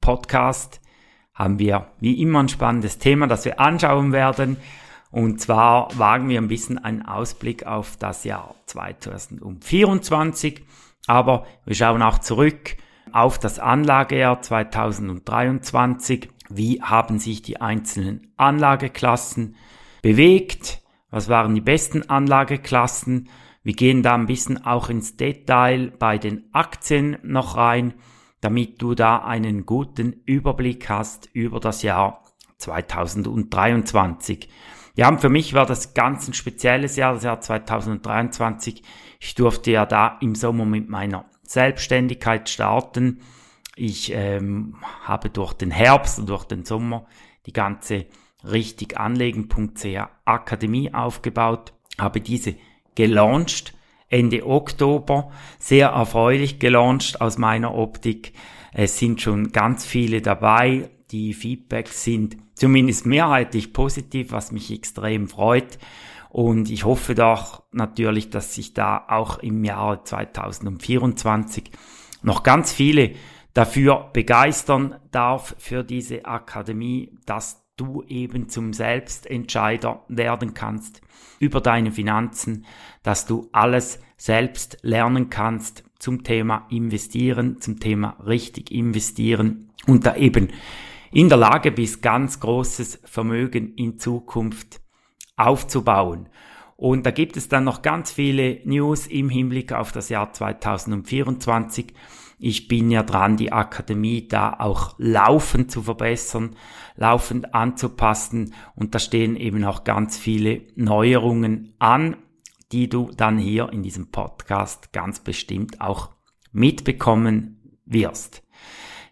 Podcast haben wir wie immer ein spannendes Thema, das wir anschauen werden. Und zwar wagen wir ein bisschen einen Ausblick auf das Jahr 2024. Aber wir schauen auch zurück auf das Anlagejahr 2023. Wie haben sich die einzelnen Anlageklassen bewegt? Was waren die besten Anlageklassen? Wir gehen da ein bisschen auch ins Detail bei den Aktien noch rein damit du da einen guten Überblick hast über das Jahr 2023. Ja, und für mich war das ganz ein spezielles Jahr, das Jahr 2023. Ich durfte ja da im Sommer mit meiner Selbstständigkeit starten. Ich ähm, habe durch den Herbst und durch den Sommer die ganze richtiganlegen.ch Akademie aufgebaut, habe diese gelauncht Ende Oktober. Sehr erfreulich gelauncht aus meiner Optik. Es sind schon ganz viele dabei. Die Feedbacks sind zumindest mehrheitlich positiv, was mich extrem freut. Und ich hoffe doch natürlich, dass sich da auch im Jahre 2024 noch ganz viele dafür begeistern darf für diese Akademie, dass du eben zum Selbstentscheider werden kannst über deine Finanzen, dass du alles selbst lernen kannst zum Thema investieren, zum Thema richtig investieren und da eben in der Lage bist, ganz großes Vermögen in Zukunft aufzubauen. Und da gibt es dann noch ganz viele News im Hinblick auf das Jahr 2024. Ich bin ja dran, die Akademie da auch laufend zu verbessern, laufend anzupassen und da stehen eben auch ganz viele Neuerungen an, die du dann hier in diesem Podcast ganz bestimmt auch mitbekommen wirst.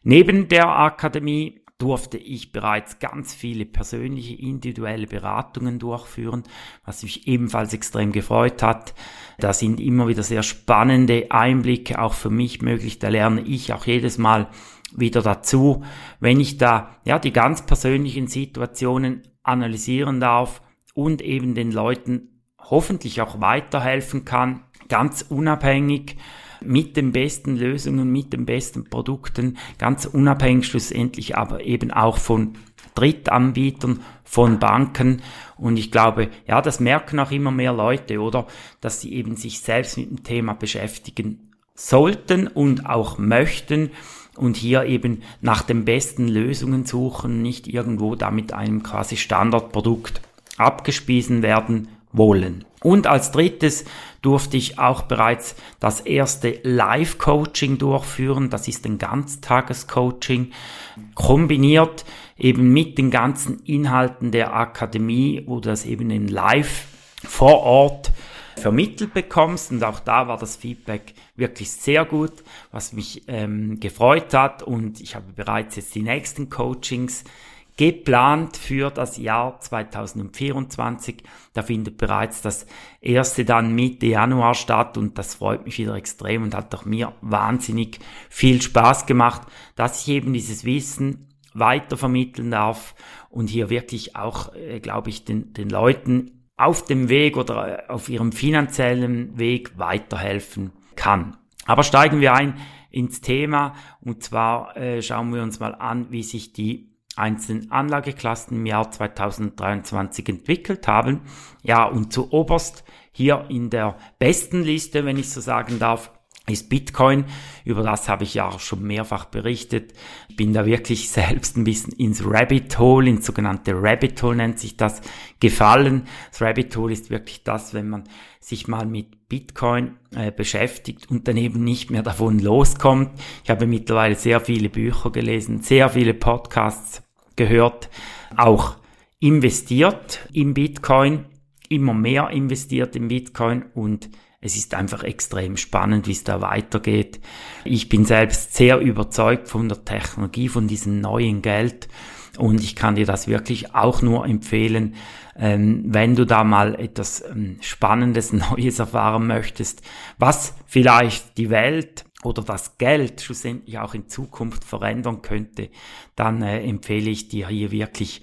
Neben der Akademie durfte ich bereits ganz viele persönliche individuelle Beratungen durchführen, was mich ebenfalls extrem gefreut hat. Da sind immer wieder sehr spannende Einblicke auch für mich möglich. Da lerne ich auch jedes Mal wieder dazu, wenn ich da ja die ganz persönlichen Situationen analysieren darf und eben den Leuten hoffentlich auch weiterhelfen kann, ganz unabhängig mit den besten Lösungen, mit den besten Produkten, ganz unabhängig schlussendlich aber eben auch von Drittanbietern, von Banken. Und ich glaube, ja, das merken auch immer mehr Leute, oder? Dass sie eben sich selbst mit dem Thema beschäftigen sollten und auch möchten und hier eben nach den besten Lösungen suchen, nicht irgendwo damit einem quasi Standardprodukt abgespiesen werden wollen. Und als drittes durfte ich auch bereits das erste Live-Coaching durchführen. Das ist ein Ganztages-Coaching, kombiniert eben mit den ganzen Inhalten der Akademie, wo du das eben in Live vor Ort vermittelt bekommst. Und auch da war das Feedback wirklich sehr gut, was mich ähm, gefreut hat. Und ich habe bereits jetzt die nächsten Coachings geplant für das Jahr 2024. Da findet bereits das erste dann Mitte Januar statt und das freut mich wieder extrem und hat auch mir wahnsinnig viel Spaß gemacht, dass ich eben dieses Wissen weiter vermitteln darf und hier wirklich auch, äh, glaube ich, den, den Leuten auf dem Weg oder äh, auf ihrem finanziellen Weg weiterhelfen kann. Aber steigen wir ein ins Thema und zwar äh, schauen wir uns mal an, wie sich die einzelnen Anlageklassen im Jahr 2023 entwickelt haben. Ja, und zu oberst hier in der besten Liste, wenn ich so sagen darf, ist Bitcoin. Über das habe ich ja auch schon mehrfach berichtet. Ich bin da wirklich selbst ein bisschen ins Rabbit Hole, ins sogenannte Rabbit Hole nennt sich das, gefallen. Das Rabbit Hole ist wirklich das, wenn man sich mal mit Bitcoin äh, beschäftigt und dann eben nicht mehr davon loskommt. Ich habe mittlerweile sehr viele Bücher gelesen, sehr viele Podcasts gehört, auch investiert in Bitcoin, immer mehr investiert in Bitcoin und es ist einfach extrem spannend, wie es da weitergeht. Ich bin selbst sehr überzeugt von der Technologie, von diesem neuen Geld. Und ich kann dir das wirklich auch nur empfehlen, ähm, wenn du da mal etwas ähm, Spannendes, Neues erfahren möchtest, was vielleicht die Welt oder das Geld schlussendlich auch in Zukunft verändern könnte, dann äh, empfehle ich dir hier wirklich,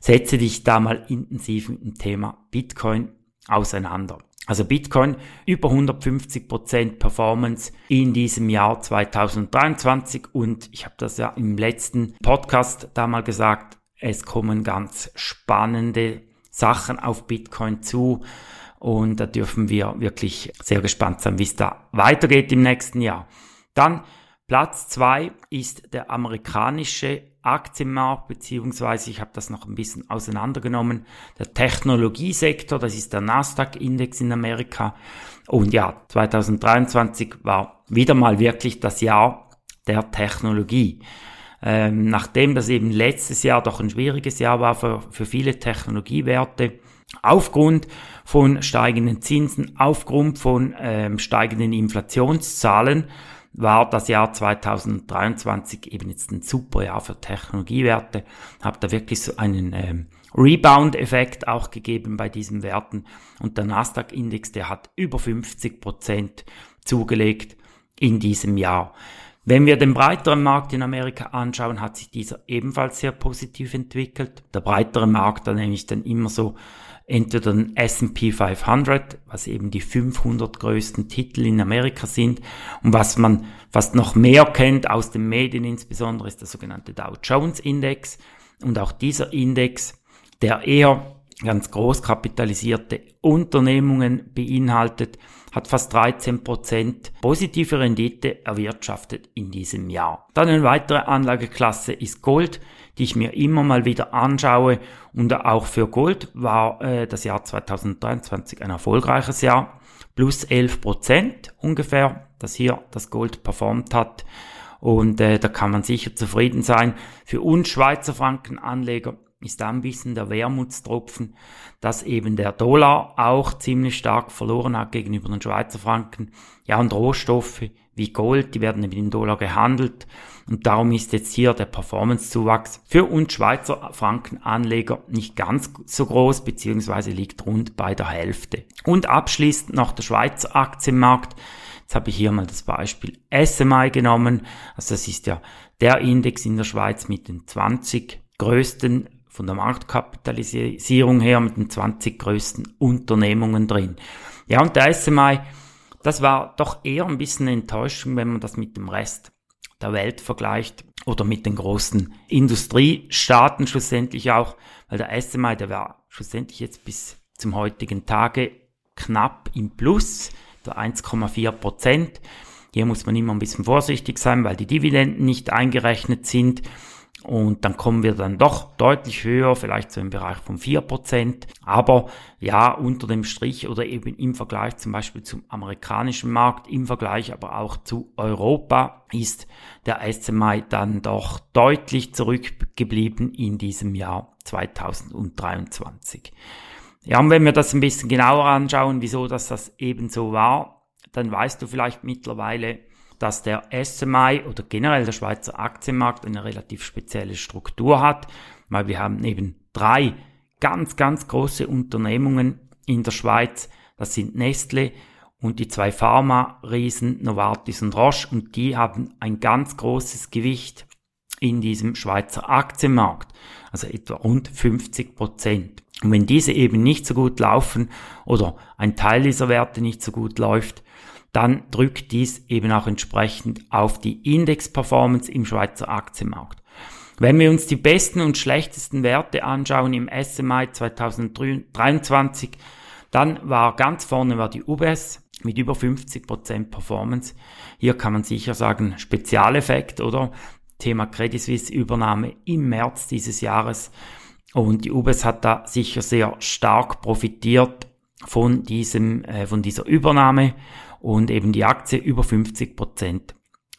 setze dich da mal intensiv mit dem Thema Bitcoin auseinander. Also Bitcoin über 150% Performance in diesem Jahr 2023 und ich habe das ja im letzten Podcast da mal gesagt, es kommen ganz spannende Sachen auf Bitcoin zu und da dürfen wir wirklich sehr gespannt sein, wie es da weitergeht im nächsten Jahr. Dann Platz zwei ist der amerikanische Aktienmarkt, beziehungsweise ich habe das noch ein bisschen auseinandergenommen, der Technologiesektor, das ist der Nasdaq-Index in Amerika. Und ja, 2023 war wieder mal wirklich das Jahr der Technologie. Ähm, nachdem das eben letztes Jahr doch ein schwieriges Jahr war für, für viele Technologiewerte, aufgrund von steigenden Zinsen, aufgrund von ähm, steigenden Inflationszahlen, war das Jahr 2023 eben jetzt ein super Jahr für Technologiewerte. Habe da wirklich so einen ähm, Rebound-Effekt auch gegeben bei diesen Werten. Und der Nasdaq-Index, der hat über 50 Prozent zugelegt in diesem Jahr. Wenn wir den breiteren Markt in Amerika anschauen, hat sich dieser ebenfalls sehr positiv entwickelt. Der breitere Markt, da nehme ich dann immer so entweder den S&P 500, was eben die 500 größten Titel in Amerika sind und was man fast noch mehr kennt aus den Medien insbesondere ist der sogenannte Dow Jones Index und auch dieser Index, der eher ganz groß kapitalisierte Unternehmungen beinhaltet, hat fast 13% positive Rendite erwirtschaftet in diesem Jahr. Dann eine weitere Anlageklasse ist Gold die ich mir immer mal wieder anschaue. Und auch für Gold war äh, das Jahr 2023 ein erfolgreiches Jahr. Plus 11 Prozent ungefähr, dass hier das Gold performt hat. Und äh, da kann man sicher zufrieden sein. Für uns Schweizer Frankenanleger ist ein bisschen der Wermutstropfen, dass eben der Dollar auch ziemlich stark verloren hat gegenüber den Schweizer Franken. Ja, und Rohstoffe wie Gold, die werden eben in Dollar gehandelt. Und darum ist jetzt hier der Performance-Zuwachs für uns Schweizer Frankenanleger nicht ganz so groß, beziehungsweise liegt rund bei der Hälfte. Und abschließend noch der Schweizer Aktienmarkt. Jetzt habe ich hier mal das Beispiel SMI genommen. Also das ist ja der Index in der Schweiz mit den 20 größten von der Marktkapitalisierung her mit den 20 größten Unternehmungen drin. Ja, und der SMI, das war doch eher ein bisschen enttäuschend, wenn man das mit dem Rest der Welt vergleicht oder mit den großen Industriestaaten schlussendlich auch, weil der SMI, der war schlussendlich jetzt bis zum heutigen Tage knapp im Plus, der 1,4 Prozent. Hier muss man immer ein bisschen vorsichtig sein, weil die Dividenden nicht eingerechnet sind. Und dann kommen wir dann doch deutlich höher, vielleicht so im Bereich von 4%. Aber ja, unter dem Strich oder eben im Vergleich zum Beispiel zum amerikanischen Markt, im Vergleich aber auch zu Europa ist der SMI dann doch deutlich zurückgeblieben in diesem Jahr 2023. Ja, und wenn wir das ein bisschen genauer anschauen, wieso das, das eben so war, dann weißt du vielleicht mittlerweile, dass der SMI oder generell der Schweizer Aktienmarkt eine relativ spezielle Struktur hat, weil wir haben eben drei ganz, ganz große Unternehmungen in der Schweiz. Das sind Nestle und die zwei Pharma-Riesen Novartis und Roche und die haben ein ganz großes Gewicht in diesem Schweizer Aktienmarkt, also etwa rund 50 Prozent. Und wenn diese eben nicht so gut laufen oder ein Teil dieser Werte nicht so gut läuft, dann drückt dies eben auch entsprechend auf die Index-Performance im Schweizer Aktienmarkt. Wenn wir uns die besten und schlechtesten Werte anschauen im SMI 2023, dann war ganz vorne war die UBS mit über 50% Performance. Hier kann man sicher sagen, Spezialeffekt oder Thema Credit Suisse Übernahme im März dieses Jahres. Und die UBS hat da sicher sehr stark profitiert von diesem, äh, von dieser Übernahme und eben die Aktie über 50 Prozent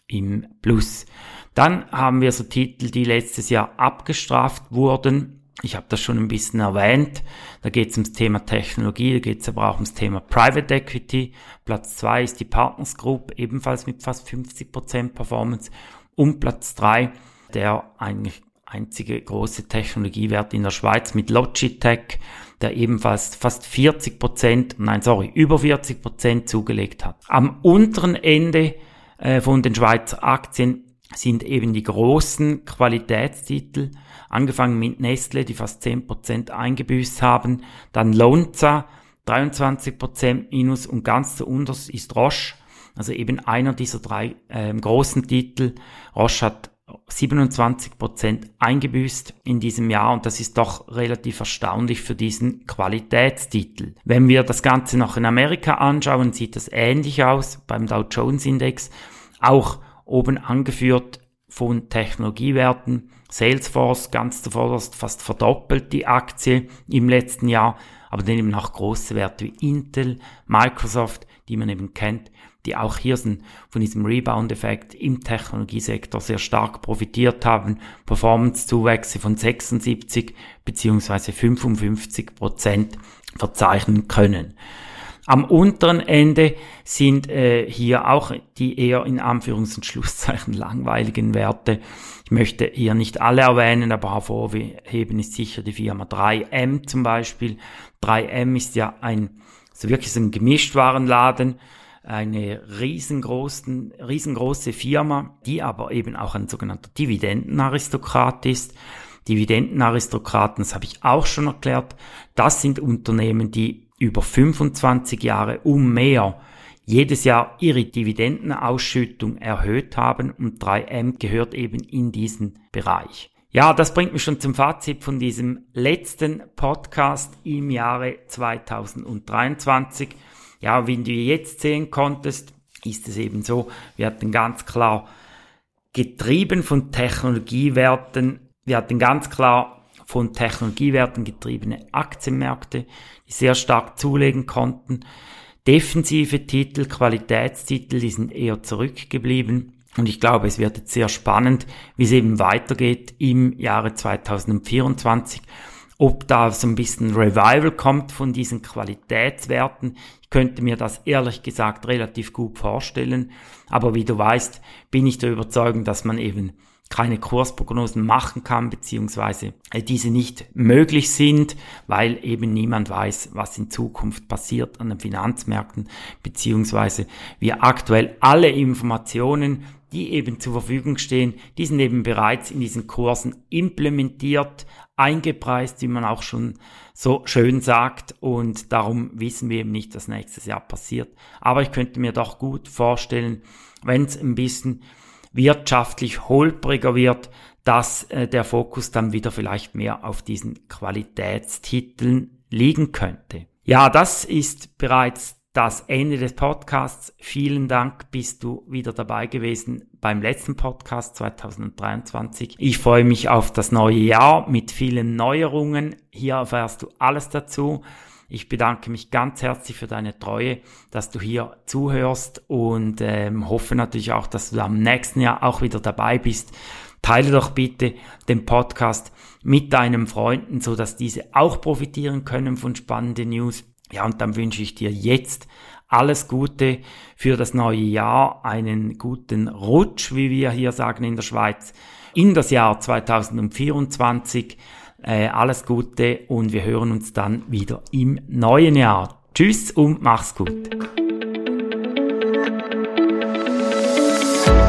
im Plus. Dann haben wir so Titel, die letztes Jahr abgestraft wurden Ich habe das schon ein bisschen erwähnt. Da geht es ums Thema Technologie, da geht es aber auch ums Thema Private Equity. Platz zwei ist die Partners Group, ebenfalls mit fast 50% Performance. Und Platz drei der eigentlich einzige große Technologiewert in der Schweiz mit Logitech, der ebenfalls fast 40 Prozent, nein, sorry, über 40 Prozent zugelegt hat. Am unteren Ende äh, von den Schweizer Aktien sind eben die großen Qualitätstitel, angefangen mit Nestle, die fast 10 Prozent eingebüßt haben, dann Lonza, 23 Prozent minus und ganz zu unterst ist Roche, also eben einer dieser drei äh, großen Titel. Roche hat 27 Prozent eingebüßt in diesem Jahr und das ist doch relativ erstaunlich für diesen Qualitätstitel. Wenn wir das Ganze noch in Amerika anschauen, sieht das ähnlich aus beim Dow Jones Index, auch oben angeführt von Technologiewerten. Salesforce ganz zuvorderst fast verdoppelt die Aktie im letzten Jahr, aber dann eben auch große Werte wie Intel, Microsoft, die man eben kennt, die auch hier sind, von diesem Rebound-Effekt im Technologiesektor sehr stark profitiert haben. Performance-Zuwächse von 76 beziehungsweise 55 Prozent verzeichnen können. Am unteren Ende sind äh, hier auch die eher in Anführungs- und Schlusszeichen langweiligen Werte. Ich möchte hier nicht alle erwähnen, aber hervorheben ist sicher die Firma 3M zum Beispiel. 3M ist ja ein so wirklich so ein Gemischtwarenladen, eine riesengroßen, riesengroße Firma, die aber eben auch ein sogenannter Dividendenaristokrat ist. Dividendenaristokraten, das habe ich auch schon erklärt, das sind Unternehmen, die über 25 Jahre um mehr jedes Jahr ihre Dividendenausschüttung erhöht haben und 3M gehört eben in diesen Bereich. Ja, das bringt mich schon zum Fazit von diesem letzten Podcast im Jahre 2023. Ja, wie du jetzt sehen konntest, ist es eben so, wir hatten ganz klar getrieben von Technologiewerten, wir hatten ganz klar von Technologiewerten getriebene Aktienmärkte, die sehr stark zulegen konnten. Defensive Titel, Qualitätstitel, die sind eher zurückgeblieben. Und ich glaube, es wird jetzt sehr spannend, wie es eben weitergeht im Jahre 2024 ob da so ein bisschen Revival kommt von diesen Qualitätswerten. Ich könnte mir das ehrlich gesagt relativ gut vorstellen. Aber wie du weißt, bin ich der Überzeugung, dass man eben keine Kursprognosen machen kann, beziehungsweise äh, diese nicht möglich sind, weil eben niemand weiß, was in Zukunft passiert an den Finanzmärkten, beziehungsweise wir aktuell alle Informationen, die eben zur Verfügung stehen, die sind eben bereits in diesen Kursen implementiert, eingepreist, wie man auch schon so schön sagt. Und darum wissen wir eben nicht, was nächstes Jahr passiert. Aber ich könnte mir doch gut vorstellen, wenn es ein bisschen wirtschaftlich holpriger wird, dass äh, der Fokus dann wieder vielleicht mehr auf diesen Qualitätstiteln liegen könnte. Ja, das ist bereits das Ende des Podcasts. Vielen Dank, bist du wieder dabei gewesen beim letzten Podcast 2023. Ich freue mich auf das neue Jahr mit vielen Neuerungen. Hier erfährst du alles dazu. Ich bedanke mich ganz herzlich für deine Treue, dass du hier zuhörst und ähm, hoffe natürlich auch, dass du am nächsten Jahr auch wieder dabei bist. Teile doch bitte den Podcast mit deinen Freunden, so dass diese auch profitieren können von spannenden News. Ja, und dann wünsche ich dir jetzt alles Gute für das neue Jahr, einen guten Rutsch, wie wir hier sagen in der Schweiz, in das Jahr 2024. Äh, alles Gute und wir hören uns dann wieder im neuen Jahr. Tschüss und mach's gut.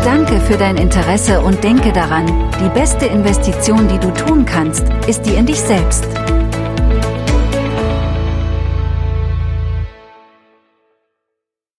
Danke für dein Interesse und denke daran, die beste Investition, die du tun kannst, ist die in dich selbst.